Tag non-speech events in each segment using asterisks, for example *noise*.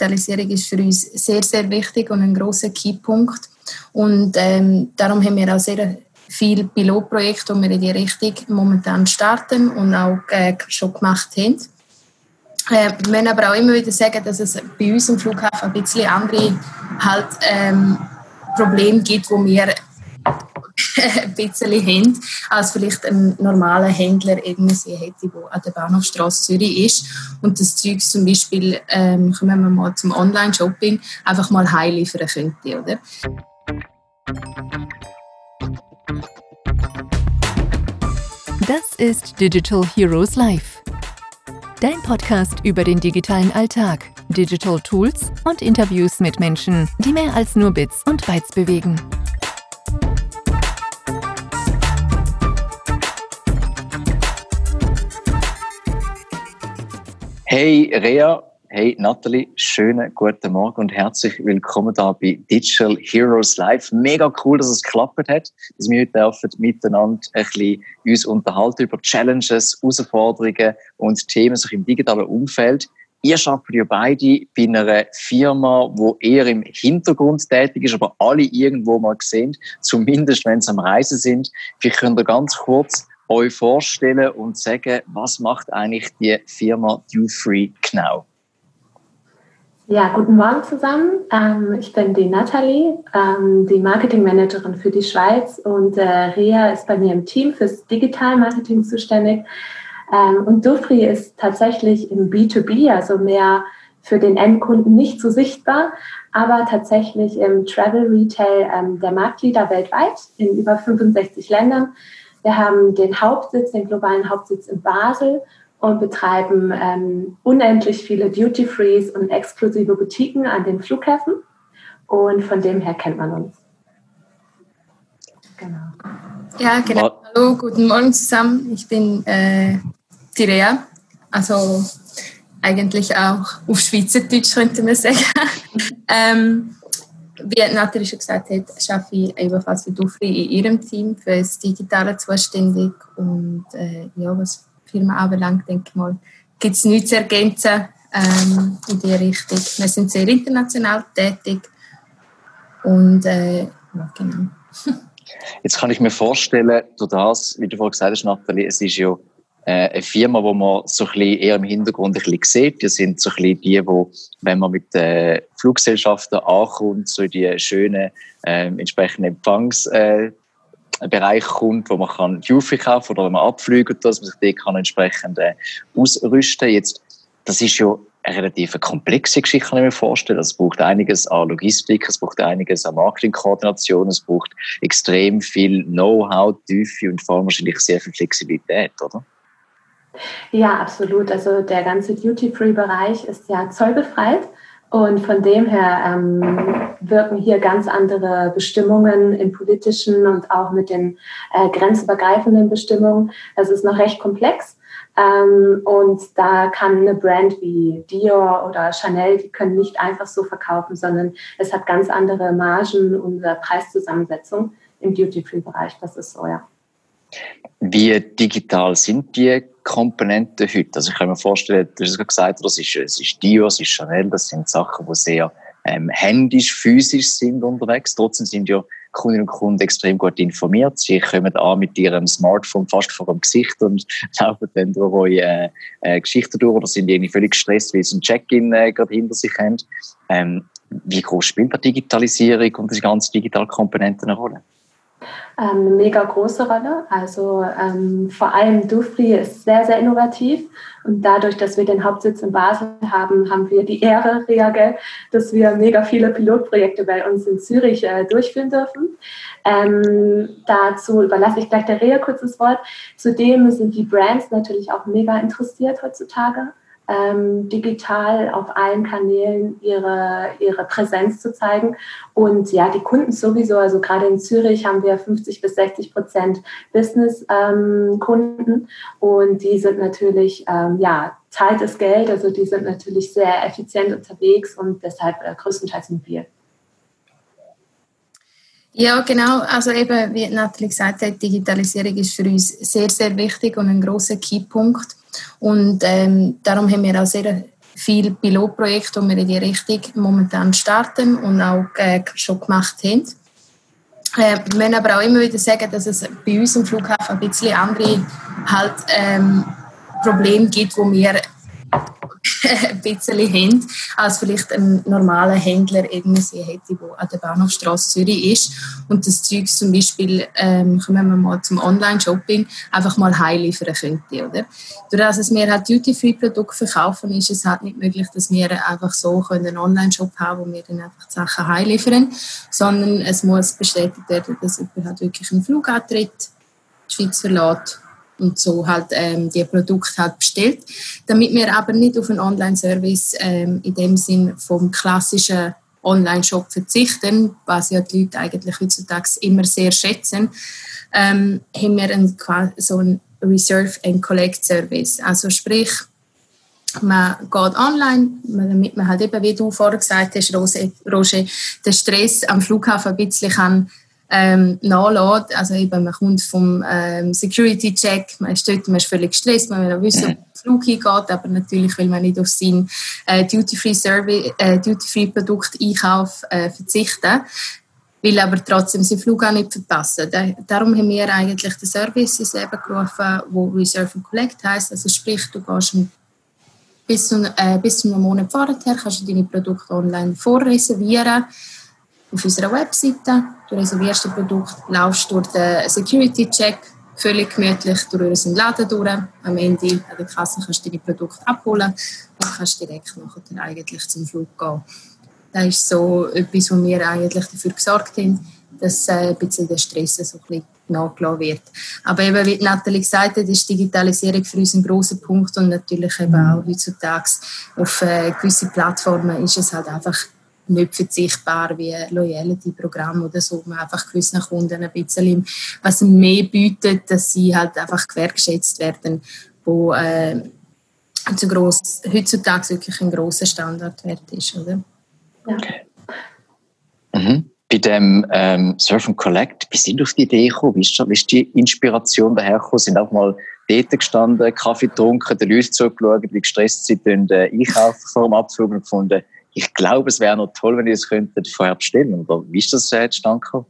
Digitalisierung ist für uns sehr, sehr wichtig und ein großer Keypunkt. Und ähm, darum haben wir auch sehr viele Pilotprojekte, die wir in die Richtung momentan starten und auch äh, schon gemacht haben. Äh, wir müssen aber auch immer wieder sagen, dass es bei uns im Flughafen ein bisschen andere halt, ähm, Probleme gibt, wo wir *laughs* ein bisschen haben, als vielleicht ein normaler Händler irgendwie hätte, der an der Bahnhofstrasse Zürich ist. Und das Zeug zum Beispiel, ähm, kommen wir mal zum Online-Shopping, einfach mal heiliefern könnte, oder? Das ist Digital Heroes Live. Dein Podcast über den digitalen Alltag, Digital Tools und Interviews mit Menschen, die mehr als nur Bits und Bytes bewegen. Hey Rea, hey Nathalie, schönen guten Morgen und herzlich willkommen da bei Digital Heroes Live. Mega cool, dass es geklappt hat, dass wir heute dürfen miteinander ein bisschen uns unterhalten über Challenges, Herausforderungen und Themen sich im digitalen Umfeld. Ihr arbeitet ja beide bei einer Firma, wo eher im Hintergrund tätig ist, aber alle irgendwo mal sehen, zumindest wenn sie am Reisen sind. Vielleicht könnt ihr ganz kurz euch vorstellen und sagen, was macht eigentlich die Firma DueFree genau? Ja, guten Morgen zusammen. Ähm, ich bin die Nathalie, ähm, die Marketingmanagerin für die Schweiz und äh, Rea ist bei mir im Team fürs Digital-Marketing zuständig. Ähm, und DueFree ist tatsächlich im B2B, also mehr für den Endkunden nicht so sichtbar, aber tatsächlich im Travel Retail der Marktleader weltweit in über 65 Ländern wir haben den Hauptsitz, den globalen Hauptsitz in Basel und betreiben ähm, unendlich viele Duty-Frees und exklusive Boutiquen an den Flughäfen. Und von dem her kennt man uns. Genau. Ja, genau. Hallo, guten Morgen zusammen. Ich bin äh, Tirea, also eigentlich auch auf Schweizerdeutsch könnte man sagen. *laughs* ähm, wie Nathalie schon gesagt hat, arbeite ich ebenfalls für Dufri in ihrem Team für das Digitale zuständig. Und äh, ja, was die Firma anbelangt, denke ich mal, gibt es nichts zu ergänzen ähm, in die Richtung. Wir sind sehr international tätig und äh, ja, genau. *laughs* Jetzt kann ich mir vorstellen, du das, wie du vorhin gesagt hast, Nathalie, es ist ja eine Firma, wo man so ein bisschen eher im Hintergrund ein bisschen sieht. Die sind so ein bisschen die, wo, wenn man mit den Fluggesellschaften ankommt, so die schönen äh, entsprechenden Empfangsbereich äh, kommt, wo man kann Jufi kaufen oder wenn man abfliegt, dass man sich die kann entsprechend äh, ausrüsten. Jetzt, das ist ja eine relativ komplexe Geschichte, kann ich mir vorstellen. Also es braucht einiges an Logistik, es braucht einiges an Marketingkoordination, es braucht extrem viel Know-how, Tiefe und vor allem wahrscheinlich sehr viel Flexibilität, oder? Ja, absolut. Also der ganze Duty-Free-Bereich ist ja zollbefreit. Und von dem her ähm, wirken hier ganz andere Bestimmungen im politischen und auch mit den äh, grenzübergreifenden Bestimmungen. Das ist noch recht komplex. Ähm, und da kann eine Brand wie Dior oder Chanel, die können nicht einfach so verkaufen, sondern es hat ganz andere Margen und Preiszusammensetzung im Duty-Free-Bereich. Das ist so, ja. Wie digital sind die Komponenten heute? Also ich kann mir vorstellen, du hast es gesagt, das ist, es ist Dior, es ist Chanel, das sind Sachen, die sehr ähm, händisch, physisch sind unterwegs. Trotzdem sind ja Kundinnen und Kunden extrem gut informiert. Sie kommen an mit ihrem Smartphone fast vor dem Gesicht und *laughs* laufen dann durch eure äh, äh, Geschichten durch oder sind irgendwie völlig gestresst, weil sie ein Check-in äh, gerade hinter sich haben. Ähm, wie groß spielt die Digitalisierung und die ganzen digitalen Komponenten eine Rolle? Ähm, eine mega große Rolle. Also ähm, vor allem Dufri ist sehr, sehr innovativ. Und dadurch, dass wir den Hauptsitz in Basel haben, haben wir die Ehre, Reagel, dass wir mega viele Pilotprojekte bei uns in Zürich äh, durchführen dürfen. Ähm, dazu überlasse ich gleich der Rea kurz das Wort. Zudem sind die Brands natürlich auch mega interessiert heutzutage ähm, digital auf allen Kanälen ihre, ihre Präsenz zu zeigen. Und ja, die Kunden sowieso, also gerade in Zürich haben wir 50 bis 60 Prozent Business-Kunden ähm, und die sind natürlich, ähm, ja, Zeit ist Geld, also die sind natürlich sehr effizient unterwegs und deshalb äh, größtenteils mobil. Ja, genau. Also eben, wie Nathalie gesagt hat, Digitalisierung ist für uns sehr, sehr wichtig und ein großer Keypunkt. Und ähm, darum haben wir auch sehr viele Pilotprojekte, die wir in die Richtung momentan starten und auch äh, schon gemacht haben. Äh, wir müssen aber auch immer wieder sagen, dass es bei uns im Flughafen ein bisschen andere halt, ähm, Probleme gibt, wo wir ein bisschen haben, als vielleicht ein normaler Händler irgendwie hätte, der an der Bahnhofstrasse Zürich ist. Und das Zeug zum Beispiel, ähm, kommen wir mal zum Online-Shopping, einfach mal heimliefern könnte. Oder? Dadurch, dass wir halt Duty-Free-Produkte verkaufen, ist es halt nicht möglich, dass wir einfach so einen Online-Shop haben, wo wir dann einfach die Sachen heimliefern, sondern es muss bestätigt werden, dass jemand halt wirklich einen Flug antritt, die Schweiz verlässt und so halt ähm, die Produkte halt bestellt, damit wir aber nicht auf einen Online-Service ähm, in dem Sinn vom klassischen Online-Shop verzichten, was ja die Leute eigentlich heutzutage immer sehr schätzen, ähm, haben wir einen, so einen Reserve and Collect Service. Also sprich, man geht online, damit man halt eben, wie du vorher gesagt hast, Roger, den Stress am Flughafen ein bisschen kann ähm, nachlässt. Also eben, man kommt vom ähm, Security-Check, man ist dort, man ist völlig gestresst, man will auch wissen, wo der Flug hingeht, aber natürlich will man nicht auf seinen äh, Duty-Free-Produkt äh, Duty Einkauf äh, verzichten will aber trotzdem seinen Flug auch nicht verpassen. darum haben wir eigentlich den Service ins Leben gerufen, wo Reserve and Collect heisst. Also sprich, du gehst bis zu, äh, bis zu einem Monat vorher, kannst du deine Produkte online vorreservieren auf unserer Webseite. Du reservierst das Produkt, laufst durch den Security-Check, völlig gemütlich durch unseren Laden durch. Am Ende an der Kasse kannst du deine Produkte abholen und kannst direkt nachher eigentlich zum Flug gehen. Das ist so etwas, wo wir eigentlich dafür gesorgt haben, dass äh, ein bisschen der Stress so ein bisschen nachgelassen wird. Aber eben, wie Nathalie gesagt hat, ist Digitalisierung für uns ein großer Punkt und natürlich eben auch heutzutage auf äh, gewisse Plattformen ist es halt einfach nicht verzichtbar wie Loyalty-Programm oder so, man einfach gewissen Kunden ein bisschen was mehr bietet, dass sie halt einfach gewertschätzt werden, wo äh, zu gross, heutzutage wirklich ein grosser Standardwert ist, oder? Ja. Okay. Mhm. Bei dem ähm, Surf and Collect, wie sind auf die Idee gekommen? Wie ist, wie ist die Inspiration dahergekommen? Sind auch mal dort gestanden, Kaffee getrunken, den Leuten zugeschaut, wie gestresst sie äh, einkaufen vor dem Abflug und gefunden, ich glaube, es wäre noch toll, wenn ihr es könntet vorher bestellen. Oder wie ist das äh, zustande gekommen?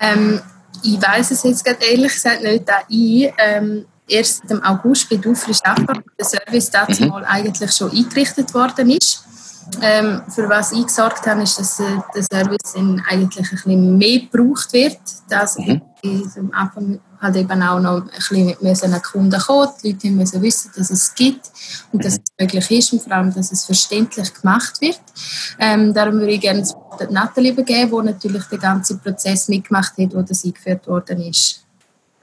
Ähm, ich weiß es jetzt gerade ehrlich gesagt nicht, da ich ähm, erst im August bei Dufri arbeite, der Service dazu mhm. mal eigentlich schon eingerichtet worden ist. Ähm, für was ich gesorgt habe, ist, dass äh, der Service eigentlich ein bisschen mehr gebraucht wird. Das mhm. am Anfang halt eben auch noch ein bisschen einen Kunden kommen. Die Leute müssen wissen, dass es gibt und dass es möglich ist und vor allem, dass es verständlich gemacht wird. Ähm, darum würde ich gerne Nathalie übergeben, die natürlich den ganzen Prozess mitgemacht hat, wo das eingeführt worden ist.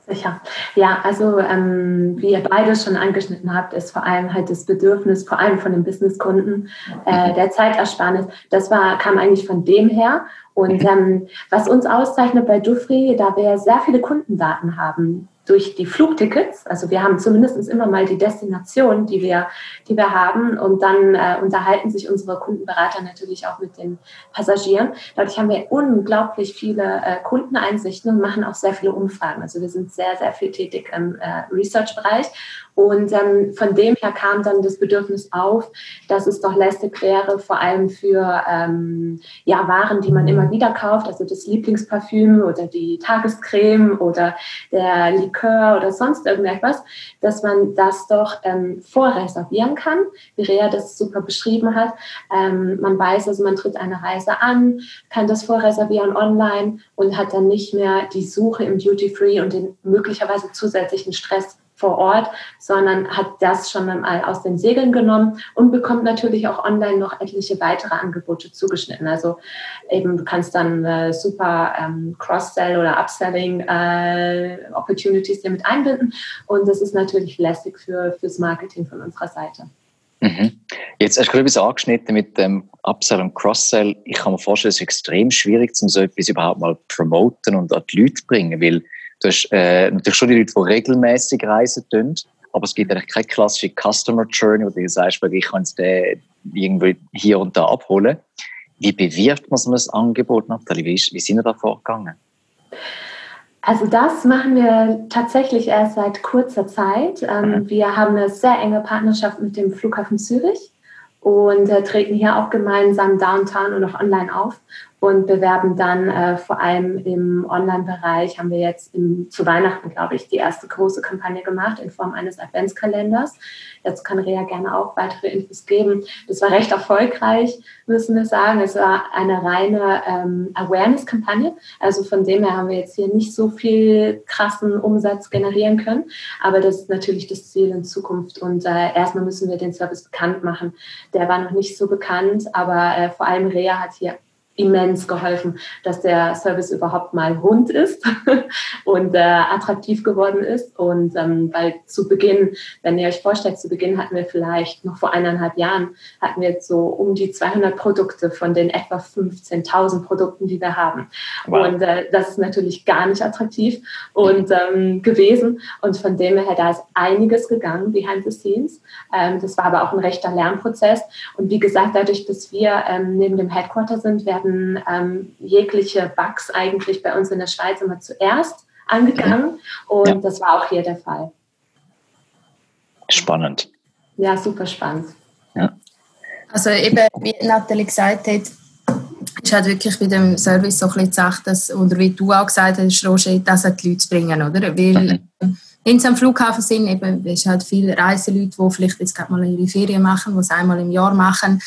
Sicher. Ja, also ähm, wie ihr beide schon angeschnitten habt, ist vor allem halt das Bedürfnis, vor allem von den Businesskunden, äh, der Zeitersparnis. Das war, kam eigentlich von dem her. Und ähm, was uns auszeichnet bei Dufri, da wir sehr viele Kundendaten haben, durch die Flugtickets. Also wir haben zumindest immer mal die Destination, die wir, die wir haben. Und dann äh, unterhalten sich unsere Kundenberater natürlich auch mit den Passagieren. Dadurch haben wir unglaublich viele äh, Kundeneinsichten und machen auch sehr viele Umfragen. Also wir sind sehr, sehr viel tätig im äh, Research-Bereich. Und ähm, von dem her kam dann das Bedürfnis auf, dass es doch lästig wäre, vor allem für ähm, ja, Waren, die man immer wieder kauft, also das Lieblingsparfüm oder die Tagescreme oder der Likör oder sonst irgendetwas, dass man das doch ähm, vorreservieren kann, wie Rea das super beschrieben hat. Ähm, man weiß, also man tritt eine Reise an, kann das vorreservieren online und hat dann nicht mehr die Suche im Duty Free und den möglicherweise zusätzlichen Stress vor Ort, sondern hat das schon mal aus den Segeln genommen und bekommt natürlich auch online noch etliche weitere Angebote zugeschnitten. Also eben du kannst dann äh, super ähm, Cross-Sell oder Upselling äh, Opportunities damit einbinden und das ist natürlich lästig für fürs Marketing von unserer Seite. Mhm. Jetzt hast du gerade etwas angeschnitten mit dem Upsell und Cross-Sell. Ich kann mir vorstellen, es ist extrem schwierig, um so etwas überhaupt mal promoten und an die Leute zu bringen, weil Du hast äh, natürlich schon die Leute, die regelmäßig reisen tun, aber es gibt eigentlich keine klassische Customer Journey, wo du sagst, ich kann es irgendwie hier und da abholen. Wie bewirbt man so ein Angebot, Nathalie? Wie, wie sind wir da vorgegangen? Also das machen wir tatsächlich erst seit kurzer Zeit. Ähm, mhm. Wir haben eine sehr enge Partnerschaft mit dem Flughafen Zürich und äh, treten hier auch gemeinsam downtown und auch online auf und bewerben dann äh, vor allem im Online-Bereich, haben wir jetzt im, zu Weihnachten, glaube ich, die erste große Kampagne gemacht in Form eines Adventskalenders. Dazu kann Rea gerne auch weitere Infos geben. Das war recht erfolgreich, müssen wir sagen. Es war eine reine ähm, Awareness-Kampagne. Also von dem her haben wir jetzt hier nicht so viel krassen Umsatz generieren können. Aber das ist natürlich das Ziel in Zukunft. Und äh, erstmal müssen wir den Service bekannt machen. Der war noch nicht so bekannt, aber äh, vor allem Rea hat hier immens geholfen, dass der Service überhaupt mal rund ist *laughs* und äh, attraktiv geworden ist. Und ähm, weil zu Beginn, wenn ihr euch vorstellt, zu Beginn hatten wir vielleicht noch vor eineinhalb Jahren, hatten wir jetzt so um die 200 Produkte von den etwa 15.000 Produkten, die wir haben. Wow. Und äh, das ist natürlich gar nicht attraktiv und ähm, gewesen. Und von dem her, da ist einiges gegangen behind the scenes. Ähm, das war aber auch ein rechter Lernprozess. Und wie gesagt, dadurch, dass wir ähm, neben dem Headquarter sind, werden werden ähm, jegliche Bugs eigentlich bei uns in der Schweiz immer zuerst angegangen. Und ja. das war auch hier der Fall. Spannend. Ja, super spannend. Ja. Also eben, wie Nathalie gesagt hat, ist halt wirklich bei dem Service so ein bisschen gesagt, dass, oder wie du auch gesagt hast, Roger, das an die Leute zu bringen, oder? Weil, mhm. wenn sie am Flughafen sind, eben, es halt viele Reiseleute, die vielleicht jetzt gerade mal ihre Ferien machen, die es einmal im Jahr machen,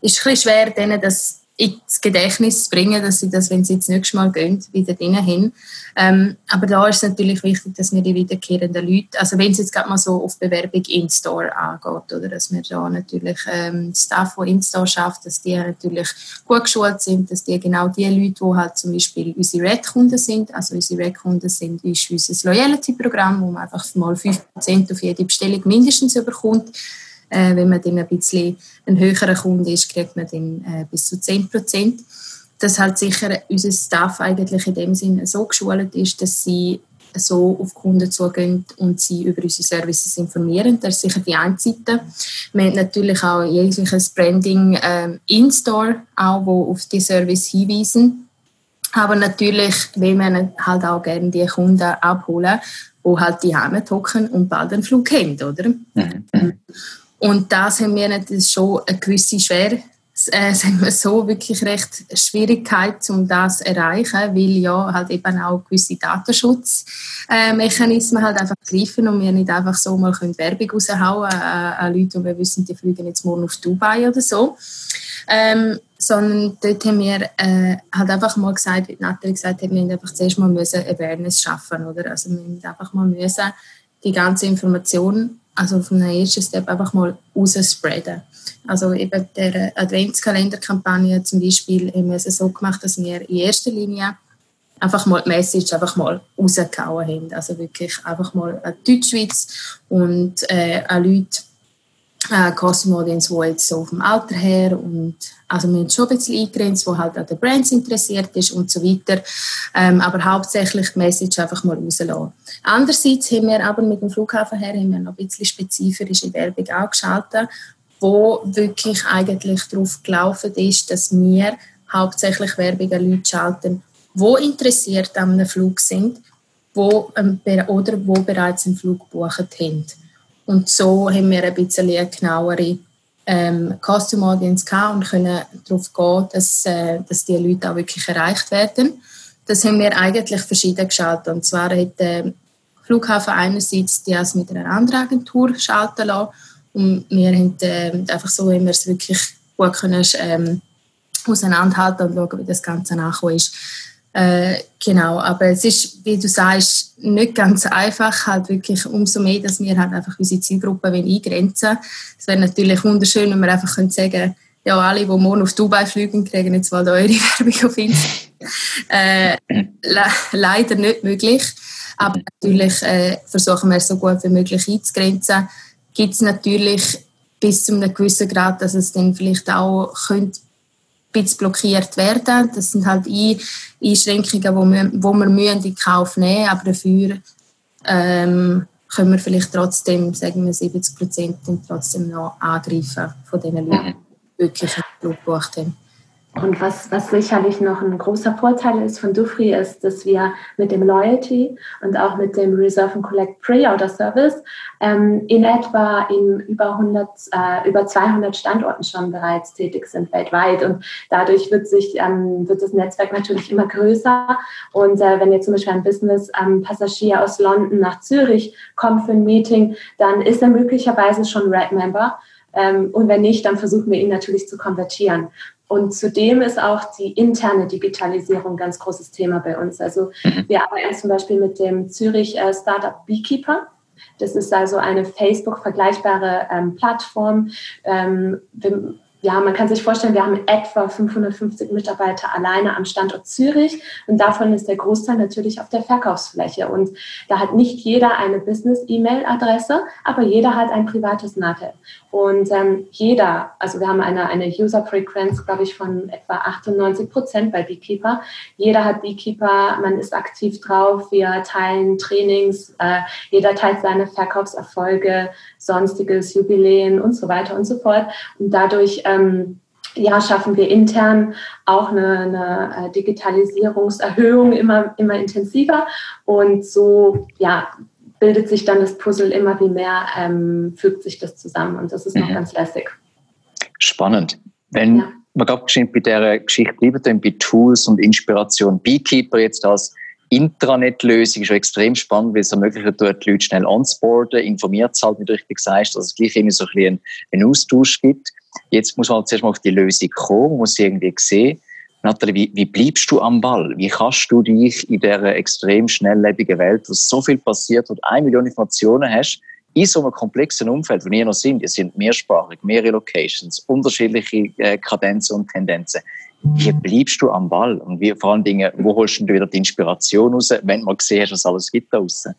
ist es ein bisschen schwer, denen das ins Gedächtnis zu bringen, dass sie das, wenn sie das nächste Mal gehen, wieder drinnen hin. Ähm, aber da ist es natürlich wichtig, dass wir die wiederkehrenden Leute, also wenn es jetzt gerade mal so auf Bewerbung in-store angeht, oder dass wir da natürlich ähm, Staff, die in-store schafft, dass die natürlich gut geschult sind, dass die genau die Leute, die halt zum Beispiel unsere Red-Kunden sind, also unsere Red-Kunden sind ist unser Loyalty-Programm, wo man einfach mal 5% auf jede Bestellung mindestens überkommt, äh, wenn man dann ein bisschen ein höherer Kunde ist, kriegt man dann äh, bis zu 10 Prozent. Dass halt sicher unser Staff eigentlich in dem Sinne so geschult ist, dass sie so auf Kunden zugehen und sie über unsere Services informieren. Das ist sicher die eine Seite. Wir haben natürlich auch jegliches Branding ähm, in-store, auch wo auf die Service hinweisen. Aber natürlich will man halt auch gerne die Kunden abholen, die halt die Heime hocken und bald einen Flug haben, oder? Mhm. Und das haben wir natürlich schon eine gewisse Schwer, äh, *laughs* wir so, wirklich recht Schwierigkeit, um das zu erreichen, weil ja halt eben auch gewisse Datenschutzmechanismen halt einfach greifen und wir nicht einfach so mal können Werbung raushauen äh, an Leute und wir wissen, die fliegen jetzt morgen auf Dubai oder so. Ähm, sondern dort haben wir äh, halt einfach mal gesagt, wie Nathalie gesagt hat, wir müssen einfach zuerst mal müssen Awareness schaffen, oder? Also wir müssen einfach mal müssen die ganze Information also auf einem ersten Step einfach mal rausspreaden. Also eben der Adventskalenderkampagne zum Beispiel haben wir es so gemacht, dass wir in erster Linie einfach mal die Message einfach mal rausgehauen haben. Also wirklich einfach mal an die Deutschschweiz und äh, an Leute, äh, Audience, die jetzt so vom Alter her und also wir haben schon ein bisschen eingegrenzt, wo halt an den Brands interessiert ist und so weiter. Ähm, aber hauptsächlich die Message einfach mal rauslassen. Andererseits haben wir aber mit dem Flughafen her haben wir noch ein bisschen spezifische Werbung auch geschaltet, wo wirklich eigentlich darauf gelaufen ist, dass wir hauptsächlich Werbung an Leute schalten, die interessiert an einem Flug sind wo, ähm, oder wo bereits einen Flug gebucht haben. Und so haben wir ein bisschen eine genauere ähm, Custom Audience gehabt und können darauf gehen, dass, äh, dass die Leute auch wirklich erreicht werden. Das haben wir eigentlich verschieden geschaltet. Und zwar hat der Flughafen einerseits die als mit einer anderen Agentur schalten lassen und wir haben äh, einfach so, haben wir es wirklich gut können, ähm, auseinanderhalten und schauen, wie das Ganze nachgekommen ist. Äh, genau, aber es ist, wie du sagst, nicht ganz einfach, halt wirklich umso mehr, dass wir halt einfach unsere Zielgruppe eingrenzen Es wäre natürlich wunderschön, wenn wir einfach können sagen ja, alle, die morgen auf Dubai fliegen, kriegen jetzt mal eure *laughs* Werbung auf Instagram. äh, le leider nicht möglich, aber natürlich äh, versuchen wir es so gut wie möglich einzugrenzen. Gibt es natürlich bis zu einem gewissen Grad, dass es dann vielleicht auch könnte bisschen blockiert werden. Das sind halt Einschränkungen, wo wir, wir in Kauf nehmen müssen, aber dafür ähm, können wir vielleicht trotzdem, sagen wir 70 Prozent, trotzdem noch angreifen von den Leuten, die wirklich einen Flug gebucht haben. Und was, was sicherlich noch ein großer Vorteil ist von Dufry, ist, dass wir mit dem Loyalty und auch mit dem Reserve and Collect Pre-Order Service ähm, in etwa in über, 100, äh, über 200 Standorten schon bereits tätig sind weltweit. Und dadurch wird, sich, ähm, wird das Netzwerk natürlich immer größer. Und äh, wenn jetzt zum Beispiel ein Business-Passagier ähm, aus London nach Zürich kommt für ein Meeting, dann ist er möglicherweise schon Red-Member. Ähm, und wenn nicht, dann versuchen wir ihn natürlich zu konvertieren. Und zudem ist auch die interne Digitalisierung ein ganz großes Thema bei uns. Also mhm. wir arbeiten zum Beispiel mit dem Zürich äh, Startup Beekeeper. Das ist also eine Facebook-vergleichbare ähm, Plattform. Ähm, ja, man kann sich vorstellen, wir haben etwa 550 Mitarbeiter alleine am Standort Zürich und davon ist der Großteil natürlich auf der Verkaufsfläche. Und da hat nicht jeder eine Business-E-Mail-Adresse, aber jeder hat ein privates NATE. Und ähm, jeder, also wir haben eine, eine User-Frequenz, glaube ich, von etwa 98 Prozent bei Beekeeper. Jeder hat Beekeeper, man ist aktiv drauf, wir teilen Trainings, äh, jeder teilt seine Verkaufserfolge, sonstiges, Jubiläen und so weiter und so fort. Und dadurch ähm, ja, schaffen wir intern auch eine, eine, äh, Digitalisierungserhöhung immer, immer intensiver. Und so ja, bildet sich dann das Puzzle immer wie mehr, ähm, fügt sich das zusammen. Und das ist noch mhm. ganz lässig. Spannend. Wenn ja. wir gerade bei der Geschichte bleiben, bei Tools und Inspiration, Beekeeper jetzt als Intranet-Lösung ist extrem spannend, weil es ermöglicht, dort die Leute schnell onboarden, informiert es halt, wie du richtig sagst, dass es gleich immer so ein bisschen einen Austausch gibt. Jetzt muss man halt zuerst mal auf die Lösung kommen, muss sie irgendwie sehen. Nathalie, wie, wie bleibst du am Ball? Wie kannst du dich in dieser extrem schnelllebigen Welt, wo so viel passiert, du eine Million Informationen hast, in so einem komplexen Umfeld, wo wir noch sind, es sind mehrsprachig, mehrere Locations, unterschiedliche äh, Kadenzen und Tendenzen. Wie bleibst du am Ball? Und wie, vor allen Dingen, wo holst du wieder die Inspiration raus, wenn mal gesehen hast, was alles gibt da draussen?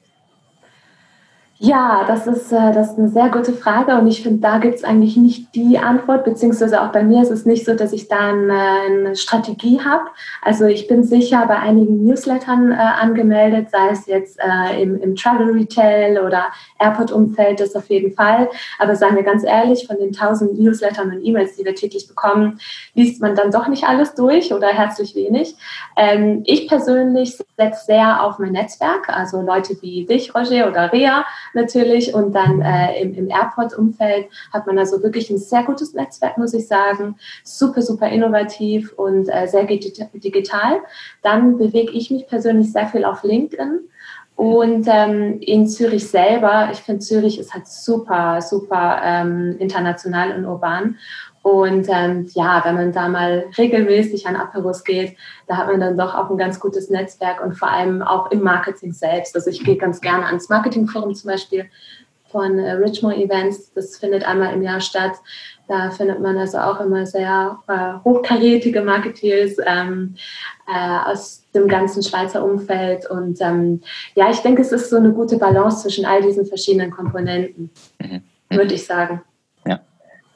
Ja, das ist, äh, das ist eine sehr gute Frage und ich finde, da gibt es eigentlich nicht die Antwort, beziehungsweise auch bei mir ist es nicht so, dass ich da eine, eine Strategie habe. Also ich bin sicher bei einigen Newslettern äh, angemeldet, sei es jetzt äh, im, im Travel Retail oder Airport-Umfeld, das auf jeden Fall. Aber sagen wir ganz ehrlich, von den tausend Newslettern und E-Mails, die wir täglich bekommen, liest man dann doch nicht alles durch oder herzlich wenig. Ähm, ich persönlich setze sehr auf mein Netzwerk, also Leute wie dich, Roger oder Rea, natürlich. Und dann äh, im, im Airport-Umfeld hat man also wirklich ein sehr gutes Netzwerk, muss ich sagen. Super, super innovativ und äh, sehr digital. Dann bewege ich mich persönlich sehr viel auf LinkedIn. Und ähm, in Zürich selber, ich finde Zürich ist halt super, super ähm, international und urban. Und ähm, ja, wenn man da mal regelmäßig an Aperos geht, da hat man dann doch auch ein ganz gutes Netzwerk und vor allem auch im Marketing selbst. Also ich gehe ganz gerne ans Marketingforum zum Beispiel von äh, Richmond Events. Das findet einmal im Jahr statt. Da findet man also auch immer sehr äh, hochkarätige Marketeers ähm, äh, aus dem ganzen Schweizer Umfeld. Und ähm, ja, ich denke, es ist so eine gute Balance zwischen all diesen verschiedenen Komponenten, mhm. würde ich sagen.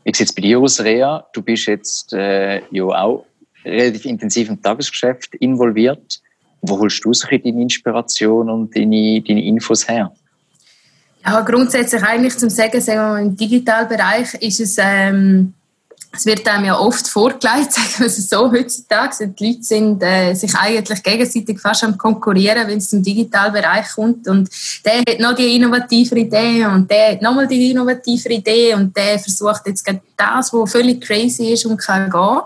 Wie sieht es bei dir aus, Rea? Du bist jetzt äh, ja auch relativ intensiv im Tagesgeschäft involviert. Wo holst du sich deine Inspiration und deine, deine Infos her? Ja, grundsätzlich eigentlich zum Sagen, sagen wir mal, im Digitalbereich ist es ähm, es wird einem ja oft vorgelegt, *laughs* sagen wir es so heutzutage. Die Leute sind äh, sich eigentlich gegenseitig fast am Konkurrieren, wenn es zum Digitalbereich kommt. Und der hat noch die innovative Idee und der hat nochmal die innovative Idee und der versucht jetzt das, was völlig crazy ist und kann gehen.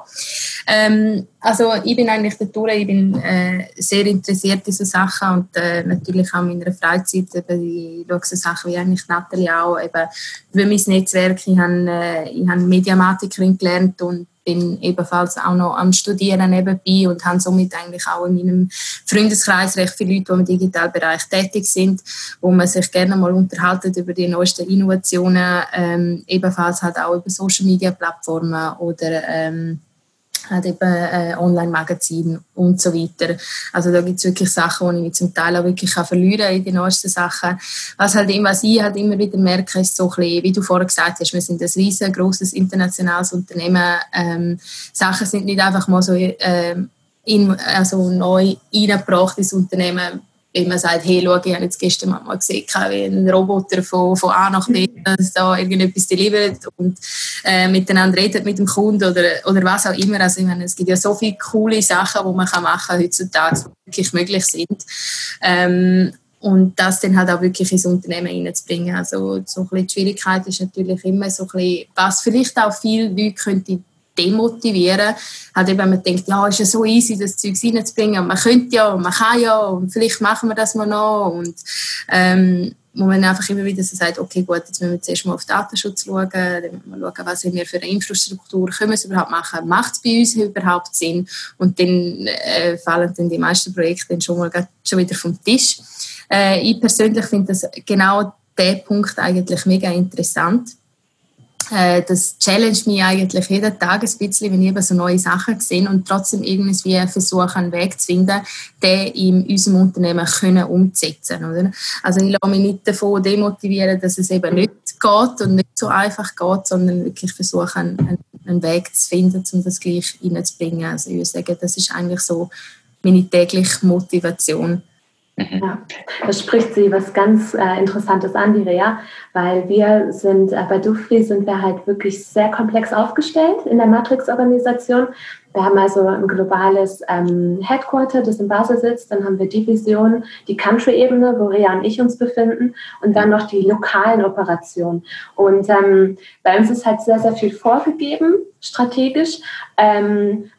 Ähm, also ich bin eigentlich der Tour, ich bin äh, sehr interessiert in so Sachen und äh, natürlich auch in meiner Freizeit, eben, ich schaue so Sachen wie eigentlich Natalie auch, eben über mein Netzwerk, ich habe, äh, ich habe Mediamatikerin gelernt und bin ebenfalls auch noch am Studieren nebenbei und habe somit eigentlich auch in meinem Freundeskreis recht viele Leute, die im Digitalbereich tätig sind, wo man sich gerne mal unterhalten über die neuesten Innovationen, ähm, ebenfalls halt auch über Social Media Plattformen oder ähm, hat eben äh, Online-Magazin und so weiter. Also da gibt es wirklich Sachen, die ich zum Teil auch wirklich verlieren kann in den neuesten Sachen. Was halt was ich halt immer wieder merke, ist so ein bisschen, wie du vorher gesagt hast, wir sind ein riesengroßes internationales Unternehmen. Ähm, Sachen sind nicht einfach mal so ähm, in, also neu eingebracht ins Unternehmen, wenn man sagt, hey, schau, ich habe jetzt gestern mal gesehen, wie ein Roboter von, von A nach B dass da irgendetwas delivert und äh, miteinander redet mit dem Kunden oder, oder was auch immer. Also ich meine, es gibt ja so viele coole Sachen, die man kann machen heutzutage, die wirklich möglich sind. Ähm, und das dann halt auch wirklich ins Unternehmen reinzubringen. Also so ein bisschen die Schwierigkeit ist natürlich immer so ein bisschen, was vielleicht auch viele Leute könnte demotivieren. Halt eben, man denkt, ja, ist ja so easy, das Zeug reinzubringen. Und man könnte ja, und man kann ja, und vielleicht machen wir das mal noch. Und ähm, wo man einfach immer wieder so sagt, okay, gut, jetzt müssen wir zuerst mal auf Datenschutz schauen, dann müssen wir schauen, was haben wir für eine Infrastruktur, können wir es überhaupt machen, macht es bei uns überhaupt Sinn? Und dann äh, fallen dann die meisten Projekte dann schon mal schon wieder vom Tisch. Äh, ich persönlich finde genau der Punkt eigentlich mega interessant äh, das challenge mich eigentlich jeden Tag ein bisschen, wenn ich eben so neue Sachen sehe und trotzdem irgendwie versuche, einen Weg zu finden, den in unserem Unternehmen können umzusetzen. Oder? Also ich lasse mich nicht davon demotivieren, dass es eben nicht geht und nicht so einfach geht, sondern wirklich versuche, einen, einen Weg zu finden, um das gleich reinzubringen. Also ich würde sagen, das ist eigentlich so meine tägliche Motivation Mhm. Ja, das spricht sie was ganz äh, Interessantes an, die Rea, weil wir sind, äh, bei Dufri sind wir halt wirklich sehr komplex aufgestellt in der Matrix-Organisation. Wir haben also ein globales ähm, Headquarter, das in Basel sitzt, dann haben wir Division, die Country-Ebene, wo Rea und ich uns befinden, und dann noch die lokalen Operationen. Und ähm, bei uns ist halt sehr, sehr viel vorgegeben, strategisch. Ähm,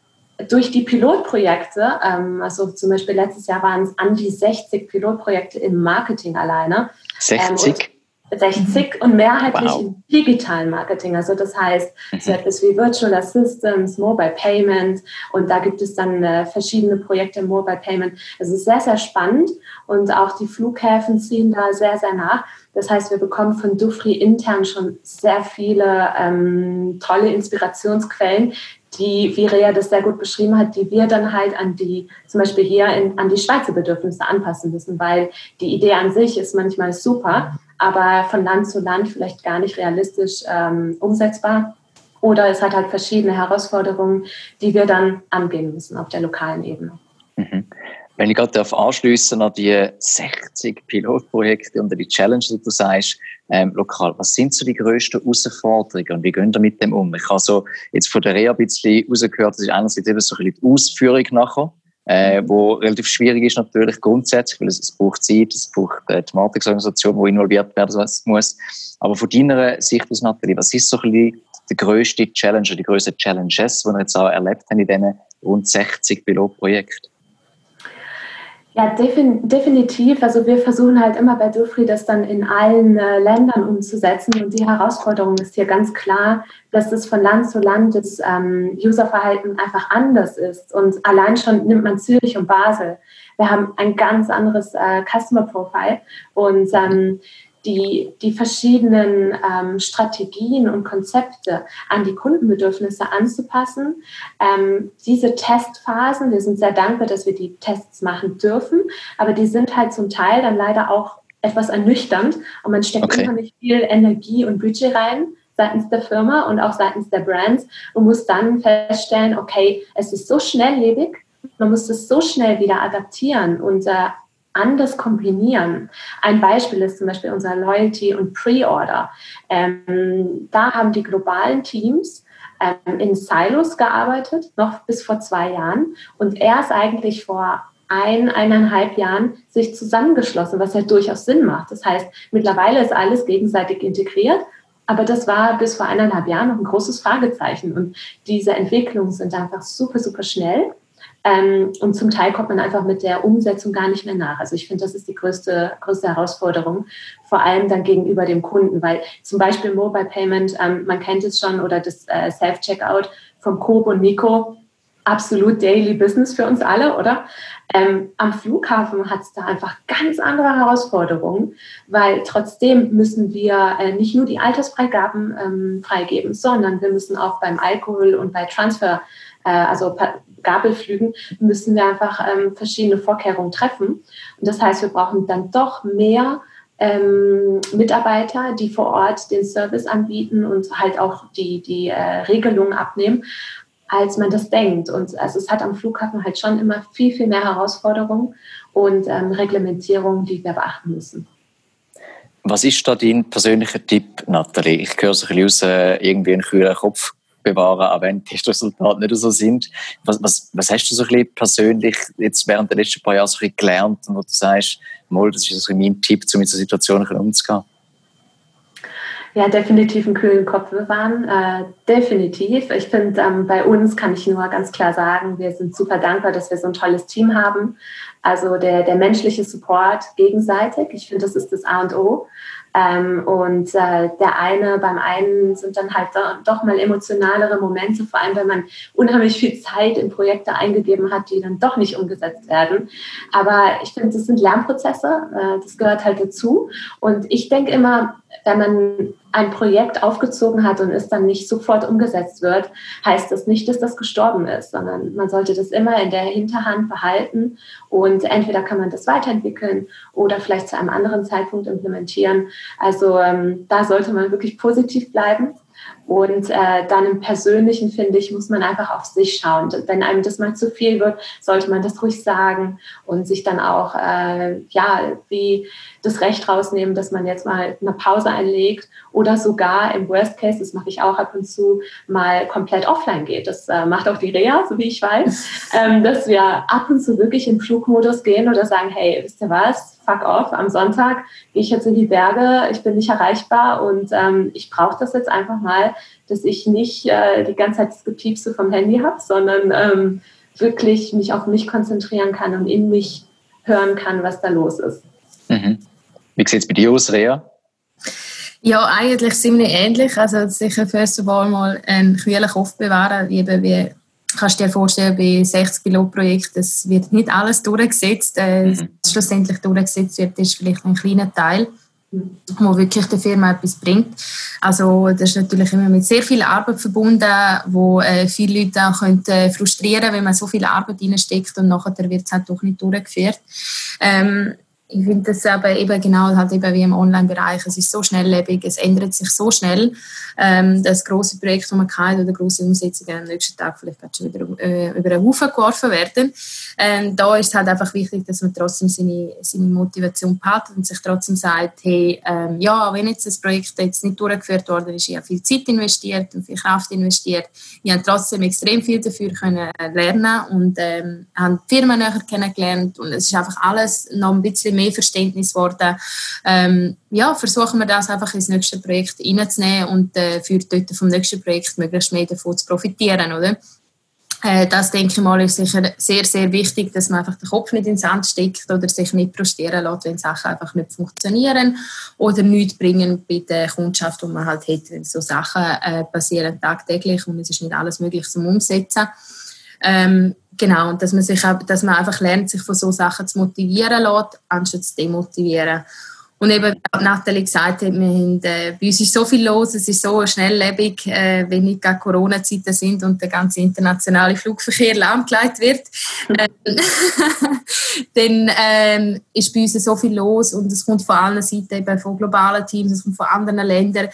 durch die Pilotprojekte, ähm, also zum Beispiel letztes Jahr waren es an die 60 Pilotprojekte im Marketing alleine. 60? Ähm, 60 und mehrheitlich wow. im digitalen Marketing. Also das heißt, mhm. so etwas wie Virtual Assistants, Mobile Payment und da gibt es dann äh, verschiedene Projekte im Mobile Payment. Es ist sehr, sehr spannend und auch die Flughäfen ziehen da sehr, sehr nach. Das heißt, wir bekommen von Dufri intern schon sehr viele ähm, tolle Inspirationsquellen, die, wie Rea das sehr gut beschrieben hat, die wir dann halt an die, zum Beispiel hier in, an die Schweizer Bedürfnisse anpassen müssen, weil die Idee an sich ist manchmal super, aber von Land zu Land vielleicht gar nicht realistisch ähm, umsetzbar. Oder es hat halt verschiedene Herausforderungen, die wir dann angehen müssen auf der lokalen Ebene. Wenn ich gerade anschließen an die 60 Pilotprojekte und die Challenges, die du sagst, ähm, lokal, was sind so die grössten Herausforderungen und wie gehen wir mit dem um? Ich habe so jetzt von der Rea ein bisschen rausgehört, das ist einerseits eben so ein bisschen die Ausführung nachher, äh, wo relativ schwierig ist natürlich grundsätzlich, weil es, es braucht Zeit, es braucht äh, die Matrix-Organisation, die involviert werden muss. Aber von deiner Sicht aus, Nathalie, was ist so ein bisschen der grösste Challenge oder die grössten Challenges, die wir jetzt auch erlebt haben in diesen rund 60 Pilotprojekten? Ja, defin definitiv. Also wir versuchen halt immer bei Dufri das dann in allen äh, Ländern umzusetzen. Und die Herausforderung ist hier ganz klar, dass es von Land zu Land das ähm, Userverhalten einfach anders ist. Und allein schon nimmt man Zürich und Basel. Wir haben ein ganz anderes äh, Customer Profile. Und ähm, die, die verschiedenen ähm, Strategien und Konzepte an die Kundenbedürfnisse anzupassen. Ähm, diese Testphasen, wir sind sehr dankbar, dass wir die Tests machen dürfen, aber die sind halt zum Teil dann leider auch etwas ernüchternd und man steckt okay. unheimlich viel Energie und Budget rein seitens der Firma und auch seitens der Brands und muss dann feststellen, okay, es ist so schnelllebig, man muss es so schnell wieder adaptieren und äh, anders kombinieren. Ein Beispiel ist zum Beispiel unser Loyalty und Pre-Order. Ähm, da haben die globalen Teams ähm, in Silos gearbeitet, noch bis vor zwei Jahren. Und erst eigentlich vor ein, eineinhalb Jahren sich zusammengeschlossen, was ja durchaus Sinn macht. Das heißt, mittlerweile ist alles gegenseitig integriert. Aber das war bis vor eineinhalb Jahren noch ein großes Fragezeichen. Und diese Entwicklungen sind einfach super, super schnell. Ähm, und zum Teil kommt man einfach mit der Umsetzung gar nicht mehr nach. Also ich finde, das ist die größte, größte Herausforderung, vor allem dann gegenüber dem Kunden, weil zum Beispiel Mobile Payment, ähm, man kennt es schon, oder das äh, Self-Checkout vom Coop und Nico, absolut Daily Business für uns alle, oder? Ähm, am Flughafen hat es da einfach ganz andere Herausforderungen, weil trotzdem müssen wir äh, nicht nur die Altersfreigaben ähm, freigeben, sondern wir müssen auch beim Alkohol und bei Transfer, äh, also Gabelflügen müssen wir einfach ähm, verschiedene Vorkehrungen treffen. Und das heißt, wir brauchen dann doch mehr ähm, Mitarbeiter, die vor Ort den Service anbieten und halt auch die, die äh, Regelungen abnehmen, als man das denkt. Und also es hat am Flughafen halt schon immer viel, viel mehr Herausforderungen und ähm, Reglementierungen, die wir beachten müssen. Was ist da dein persönlicher Tipp, Nathalie? Ich höre so ein bisschen aus, äh, irgendwie einen kühlen Kopf bewahren, auch wenn die Testresultate nicht so sind. Was, was, was hast du so ein bisschen persönlich jetzt während der letzten paar Jahre so ein bisschen gelernt wo du sagst, mal, das ist so mein Tipp, um mit so Situationen umzugehen? Ja, definitiv einen kühlen Kopf bewahren. Äh, definitiv. Ich finde, ähm, bei uns kann ich nur ganz klar sagen, wir sind super dankbar, dass wir so ein tolles Team haben. Also der, der menschliche Support gegenseitig. Ich finde, das ist das A und O. Ähm, und äh, der eine, beim einen sind dann halt doch mal emotionalere Momente, vor allem wenn man unheimlich viel Zeit in Projekte eingegeben hat, die dann doch nicht umgesetzt werden. Aber ich finde, das sind Lernprozesse, äh, das gehört halt dazu. Und ich denke immer, wenn man ein Projekt aufgezogen hat und es dann nicht sofort umgesetzt wird, heißt das nicht, dass das gestorben ist, sondern man sollte das immer in der Hinterhand behalten und entweder kann man das weiterentwickeln oder vielleicht zu einem anderen Zeitpunkt implementieren. Also ähm, da sollte man wirklich positiv bleiben und äh, dann im Persönlichen, finde ich, muss man einfach auf sich schauen. Wenn einem das mal zu viel wird, sollte man das ruhig sagen und sich dann auch, äh, ja, wie das Recht rausnehmen, dass man jetzt mal eine Pause einlegt oder sogar im Worst Case, das mache ich auch ab und zu, mal komplett offline geht. Das äh, macht auch die Rea, so wie ich weiß, *laughs* ähm, dass wir ab und zu wirklich in Flugmodus gehen oder sagen, hey, wisst ihr was, fuck off, am Sonntag gehe ich jetzt in die Berge, ich bin nicht erreichbar und ähm, ich brauche das jetzt einfach mal, dass ich nicht äh, die ganze Zeit das Gepiepse vom Handy habe, sondern ähm, wirklich mich auf mich konzentrieren kann und in mich hören kann, was da los ist. Mhm. Wie sieht es bei dir aus, Rea? Ja, eigentlich ziemlich ähnlich. Also sicher first of all mal einen kühlen Kopf bewahren, eben wie kannst du dir vorstellen, bei 60 Pilotprojekten, es wird nicht alles durchgesetzt. Äh, mhm. Was schlussendlich durchgesetzt wird, ist vielleicht ein kleiner Teil, wo wirklich der Firma etwas bringt. Also das ist natürlich immer mit sehr viel Arbeit verbunden, wo äh, viele Leute auch können, äh, frustrieren wenn man so viel Arbeit reinsteckt und nachher wird es halt doch nicht durchgeführt. Ähm, ich finde das aber eben genau halt eben wie im Online-Bereich. Es ist so schnelllebig, es ändert sich so schnell, ähm, dass große Projekte, die man kann oder große Umsetzungen am nächsten Tag vielleicht schon wieder äh, über einen Haufen geworfen werden. Ähm, da ist es halt einfach wichtig, dass man trotzdem seine, seine Motivation behaltet und sich trotzdem sagt, hey, ähm, ja, wenn jetzt das Projekt jetzt nicht durchgeführt worden ist, ich habe viel Zeit investiert und viel Kraft investiert, ich habe trotzdem extrem viel dafür können lernen und ähm, habe die Firma näher kennengelernt und es ist einfach alles noch ein bisschen mehr Verständnis geworden. Ähm, ja, versuchen wir das einfach ins nächste Projekt reinzunehmen und äh, für dort vom nächsten Projekt möglichst mehr davon zu profitieren, oder? Äh, das denke ich mal ist sicher sehr, sehr wichtig, dass man einfach den Kopf nicht ins Sand steckt oder sich nicht frustrieren lässt, wenn Sachen einfach nicht funktionieren oder nichts bringen bei der Kundschaft, die man halt hat. So Sachen äh, passieren tagtäglich und es ist nicht alles möglich zum Umsetzen. Ähm, Genau, und dass man, sich, dass man einfach lernt, sich von so Sachen zu motivieren lässt, anstatt zu demotivieren. Und eben, wie Nathalie gesagt hat, wir haben, äh, bei uns ist so viel los, es ist so schnelllebig, äh, wenn nicht gerade Corona-Zeiten sind und der ganze internationale Flugverkehr *laughs* lahmgelegt wird, äh, *laughs* dann äh, ist bei uns so viel los und es kommt von allen Seiten, eben von globalen Teams, es kommt von anderen Ländern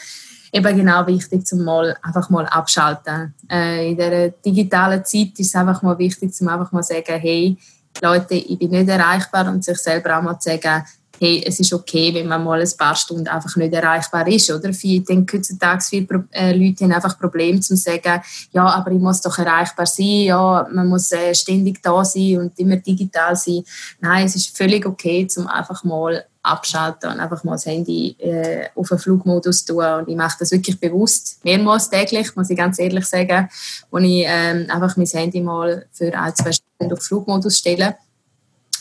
eben genau wichtig, zum mal einfach mal abschalten. Äh, in dieser digitalen Zeit ist es einfach mal wichtig, zum einfach mal sagen, hey, Leute, ich bin nicht erreichbar und sich selber auch mal zu sagen, hey, es ist okay, wenn man mal ein paar Stunden einfach nicht erreichbar ist, oder? Ich denke, heutzutage viele äh, Leute haben einfach Probleme zu sagen, ja, aber ich muss doch erreichbar sein, ja, man muss äh, ständig da sein und immer digital sein. Nein, es ist völlig okay, zum einfach mal abschalten und einfach mal das Handy äh, auf den Flugmodus tun. Und ich mache das wirklich bewusst, mehrmals täglich, muss ich ganz ehrlich sagen, wo ich ähm, einfach mein Handy mal für ein, zwei Stunden auf Flugmodus stelle,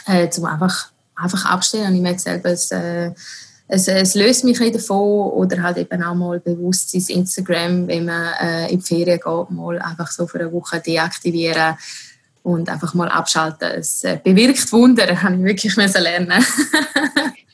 äh, zum einfach, einfach abstellen. Und ich merke selber, es, äh, es, es, löst mich ein davon oder halt eben auch mal bewusst sein Instagram, wenn man äh, in die Ferien geht, mal einfach so für eine Woche deaktivieren und einfach mal abschalten. Es äh, bewirkt Wunder, *laughs* habe ich wirklich lernen *laughs*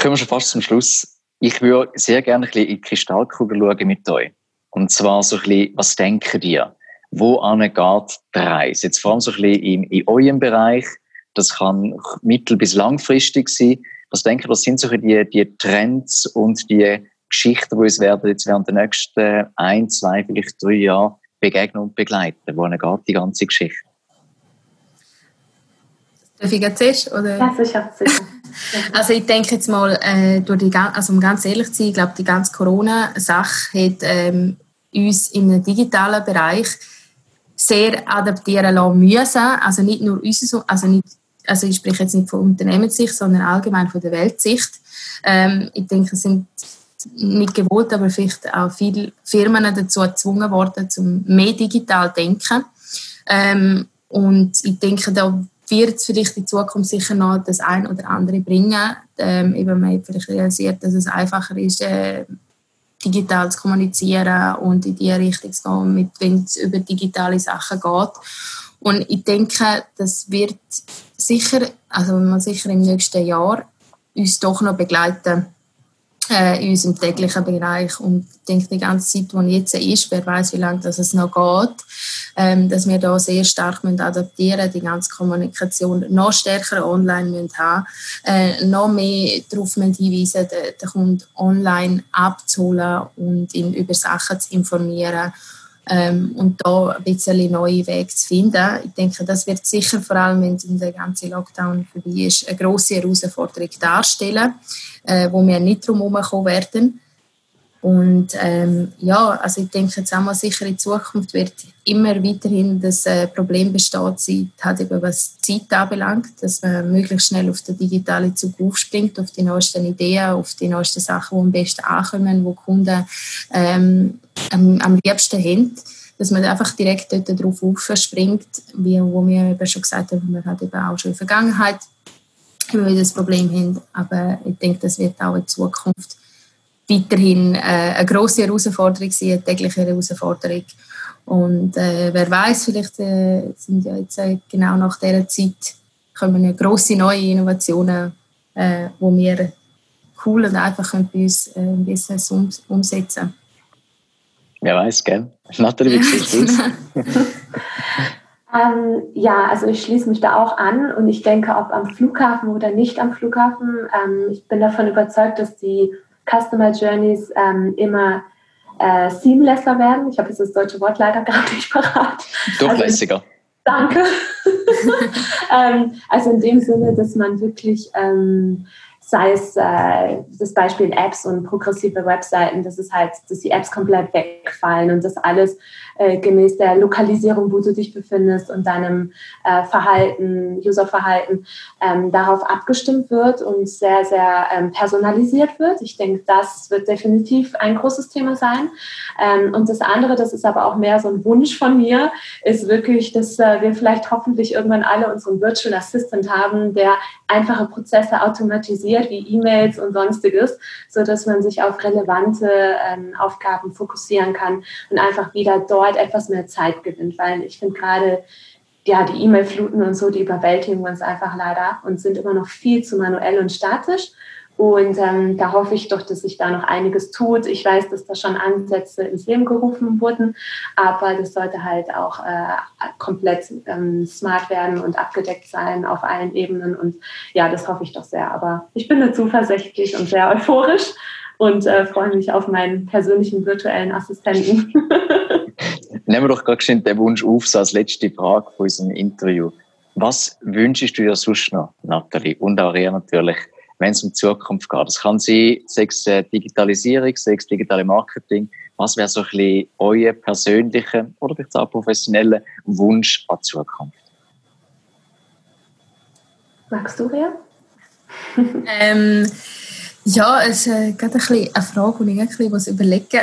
kommen wir schon fast zum Schluss. Ich würde sehr gerne ein bisschen in die Kristallkugel schauen mit euch. Und zwar so ein bisschen, was denken ihr? Wo geht die Reise? Jetzt vor allem so ein bisschen in, in eurem Bereich. Das kann mittel- bis langfristig sein. Was denken was sind so die, die Trends und die Geschichten, die uns werden jetzt während der nächsten ein, zwei, vielleicht drei Jahre begegnen und begleiten? Wo geht die ganze Geschichte? Darf ich jetzt zuerst? Oder? Ja, sicher, *laughs* sicher. Also ich denke jetzt mal, äh, durch die, also um ganz ehrlich zu sein, ich glaube, die ganze Corona-Sache hat ähm, uns im digitalen Bereich sehr adaptieren lassen müssen. Also nicht nur uns, also, nicht, also ich spreche jetzt nicht von Unternehmenssicht, sondern allgemein von der Weltsicht. Ähm, ich denke, es sind nicht gewollt, aber vielleicht auch viele Firmen dazu gezwungen worden, zum mehr digital zu denken. Ähm, und ich denke, da wird es vielleicht in Zukunft sicher noch das ein oder andere bringen. Ähm, eben man hat vielleicht realisiert, dass es einfacher ist, äh, digital zu kommunizieren und in die Richtung zu gehen, mit, wenn es über digitale Sachen geht. Und ich denke, das wird sicher, also sicher im nächsten Jahr uns doch noch begleiten in unserem täglichen Bereich. Und ich denke, die ganze Zeit, die jetzt ist, wer weiß, wie lange das es noch geht, ähm, dass wir da sehr stark müssen adaptieren die ganze Kommunikation noch stärker online müssen haben, äh, noch mehr darauf müssen hinweisen, den Kunden online abzuholen und ihn über Sachen zu informieren ähm, und da ein bisschen neue Wege zu finden. Ich denke, das wird sicher vor allem, wenn der ganze Lockdown vorbei ist, eine grosse Herausforderung darstellen, äh, wo wir nicht drum herum werden. Und ähm, ja, also ich denke jetzt auch mal sicher in Zukunft wird immer weiterhin das äh, Problem bestehen halt eben was Zeit anbelangt, dass man möglichst schnell auf den digitalen Zug aufspringt, auf die neuesten Ideen, auf die neuesten Sachen, die am besten ankommen, wo Kunden ähm, am, am liebsten haben dass man einfach direkt dort drauf aufspringt, wie wo wir eben schon gesagt haben, wir halt eben auch schon in der Vergangenheit immer wieder das Problem haben. Aber ich denke, das wird auch in Zukunft weiterhin äh, eine grosse Herausforderung sein, eine tägliche Herausforderung. Und äh, wer weiß, vielleicht äh, sind ja jetzt äh, genau nach dieser Zeit kommen ja grosse neue Innovationen, äh, wo wir cool und einfach können bei uns äh, ein Business um, umsetzen Wer weiß, gell? *laughs* Nathalie, wie sieht *laughs* ähm, ja, also ich schließe mich da auch an und ich denke, ob am Flughafen oder nicht am Flughafen, ähm, ich bin davon überzeugt, dass die Customer Journeys ähm, immer äh, seamlesser werden. Ich habe jetzt das deutsche Wort leider *laughs* gar nicht parat. Durchlässiger. Also, danke. *laughs* ähm, also in dem Sinne, dass man wirklich ähm, sei es äh, das Beispiel Apps und progressive Webseiten, dass es halt, dass die Apps komplett wegfallen und das alles äh, gemäß der Lokalisierung, wo du dich befindest und deinem äh, Verhalten, Userverhalten ähm, darauf abgestimmt wird und sehr, sehr ähm, personalisiert wird. Ich denke, das wird definitiv ein großes Thema sein. Ähm, und das andere, das ist aber auch mehr so ein Wunsch von mir, ist wirklich, dass äh, wir vielleicht hoffentlich irgendwann alle unseren Virtual Assistant haben, der einfache Prozesse automatisiert wie E-Mails und sonstiges, so dass man sich auf relevante ähm, Aufgaben fokussieren kann und einfach wieder dort etwas mehr Zeit gewinnt, weil ich finde gerade ja, die E-Mail-Fluten und so, die überwältigen uns einfach leider und sind immer noch viel zu manuell und statisch. Und ähm, da hoffe ich doch, dass sich da noch einiges tut. Ich weiß, dass da schon Ansätze ins Leben gerufen wurden, aber das sollte halt auch äh, komplett ähm, smart werden und abgedeckt sein auf allen Ebenen. Und ja, das hoffe ich doch sehr. Aber ich bin da zuversichtlich und sehr euphorisch und äh, freue mich auf meinen persönlichen virtuellen Assistenten. *laughs* Nehmen wir doch gerade den Wunsch auf, so als letzte Frage von unserem Interview. Was wünschst du dir sonst noch, Nathalie, und auch Rea natürlich, wenn es um die Zukunft geht. Das kann sein, sechs äh, Digitalisierung, sechs digitale Marketing. Was wäre so ein bisschen euer persönlicher oder vielleicht auch professioneller Wunsch an die Zukunft? Magst du, Ria? ähm, ja, es ist äh, gerade ein bisschen eine Frage, die ich ein bisschen überlegen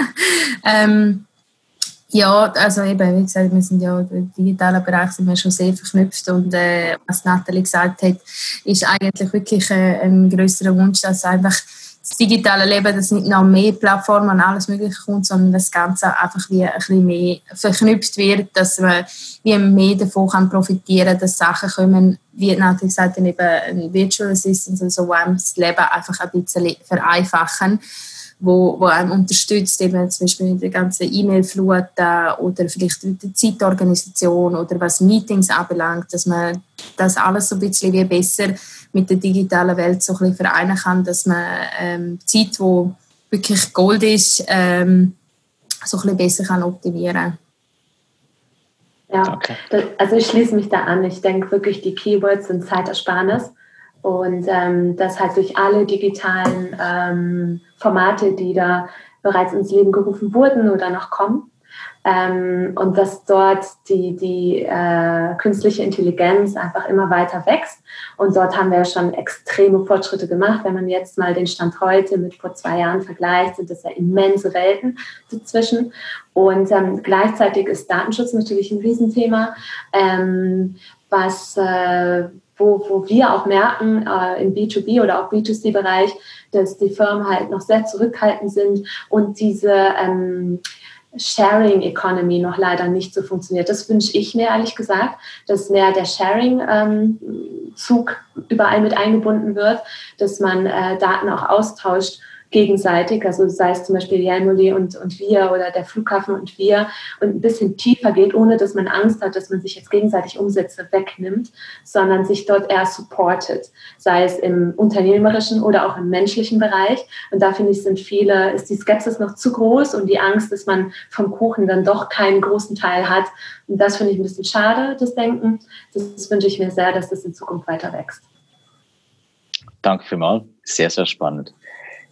*laughs* ähm, ja, also eben, wie gesagt, wir sind ja im digitalen Bereich sind wir schon sehr verknüpft und äh, was Nathalie gesagt hat, ist eigentlich wirklich äh, ein größerer Wunsch, dass einfach das digitale Leben, dass nicht noch mehr Plattformen und alles Mögliche kommt, sondern das Ganze einfach wie ein bisschen mehr verknüpft wird, dass man wie mehr davon kann profitieren kann, dass Sachen kommen, wie Nathalie gesagt hat, eben ein Virtual Assistant, also wo einem das Leben einfach ein bisschen vereinfachen wo, wo einem unterstützt, eben zum Beispiel in der ganzen E-Mail-Flut oder vielleicht die Zeitorganisation oder was Meetings anbelangt, dass man das alles so ein bisschen wie besser mit der digitalen Welt so ein bisschen vereinen kann, dass man ähm, Zeit, wo wirklich Gold ist, ähm, so ein bisschen besser kann optimieren Ja, das, also ich schließe mich da an. Ich denke wirklich, die Keywords sind Zeitersparnis. Und ähm, das halt durch alle digitalen ähm, Formate, die da bereits ins Leben gerufen wurden oder noch kommen, ähm, und dass dort die, die äh, künstliche Intelligenz einfach immer weiter wächst. Und dort haben wir schon extreme Fortschritte gemacht. Wenn man jetzt mal den Stand heute mit vor zwei Jahren vergleicht, sind das ja immense Welten dazwischen. Und ähm, gleichzeitig ist Datenschutz natürlich ein Riesenthema, ähm, was äh, wo, wo wir auch merken, äh, im B2B oder auch B2C-Bereich, dass die Firmen halt noch sehr zurückhaltend sind und diese ähm, Sharing Economy noch leider nicht so funktioniert. Das wünsche ich mir ehrlich gesagt, dass mehr der Sharing-Zug ähm, überall mit eingebunden wird, dass man äh, Daten auch austauscht gegenseitig, also sei es zum Beispiel Jelmoli und, und wir oder der Flughafen und wir und ein bisschen tiefer geht, ohne dass man Angst hat, dass man sich jetzt gegenseitig Umsätze wegnimmt, sondern sich dort eher supportet, sei es im unternehmerischen oder auch im menschlichen Bereich. Und da finde ich, sind viele, ist die Skepsis noch zu groß und die Angst, dass man vom Kuchen dann doch keinen großen Teil hat. Und das finde ich ein bisschen schade, das Denken. Das wünsche ich mir sehr, dass das in Zukunft weiter wächst. Danke vielmals. Sehr, sehr spannend.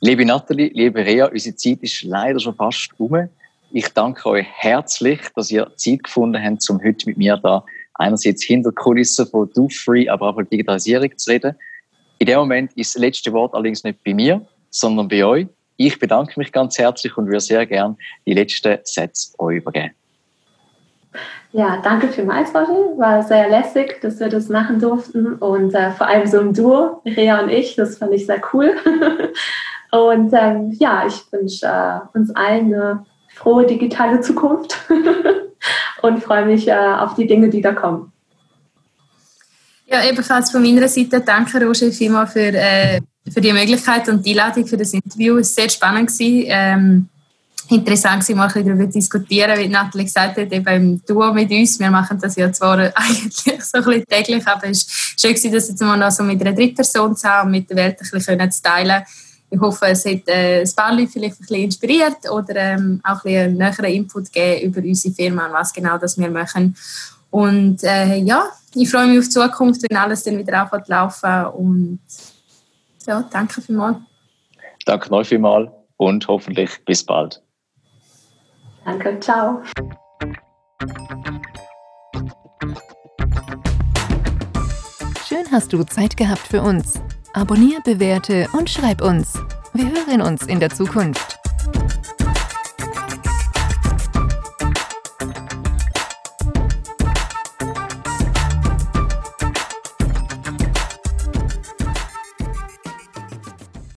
Liebe Nathalie, liebe Rea, unsere Zeit ist leider schon fast um. Ich danke euch herzlich, dass ihr Zeit gefunden habt, um heute mit mir da einerseits hinter Kulissen von Do Free, aber auch von Digitalisierung zu reden. In dem Moment ist das letzte Wort allerdings nicht bei mir, sondern bei euch. Ich bedanke mich ganz herzlich und würde sehr gerne die letzten Sätze euch übergeben. Ja, danke vielmals, Roger. War sehr lässig, dass wir das machen durften und äh, vor allem so im Duo, Rea und ich, das fand ich sehr cool. *laughs* Und ähm, ja, ich wünsche äh, uns allen eine frohe digitale Zukunft *laughs* und freue mich äh, auf die Dinge, die da kommen. Ja, ebenfalls von meiner Seite danke, Roger, vielmals für, äh, für die Möglichkeit und die Einladung für das Interview. Es war sehr spannend. Gewesen. Ähm, interessant war, mal ein darüber zu diskutieren, wie Nathalie gesagt hat, eben im Duo mit uns. Wir machen das ja zwar *laughs* eigentlich so ein bisschen täglich, aber es war schön, das jetzt mal noch so mit einer Drittperson zu haben und mit der Welt ein bisschen zu teilen ich hoffe, es hat äh, ein paar Leute vielleicht ein bisschen inspiriert oder ähm, auch ein bisschen einen näheren Input gegeben über unsere Firma und was genau das wir machen. Und äh, ja, ich freue mich auf die Zukunft, wenn alles dann wieder aufhört laufen und ja, danke vielmals. Danke euch vielmals und hoffentlich bis bald. Danke, ciao. Schön hast du Zeit gehabt für uns. Abonnier, bewerte und schreib uns. Wir hören uns in der Zukunft.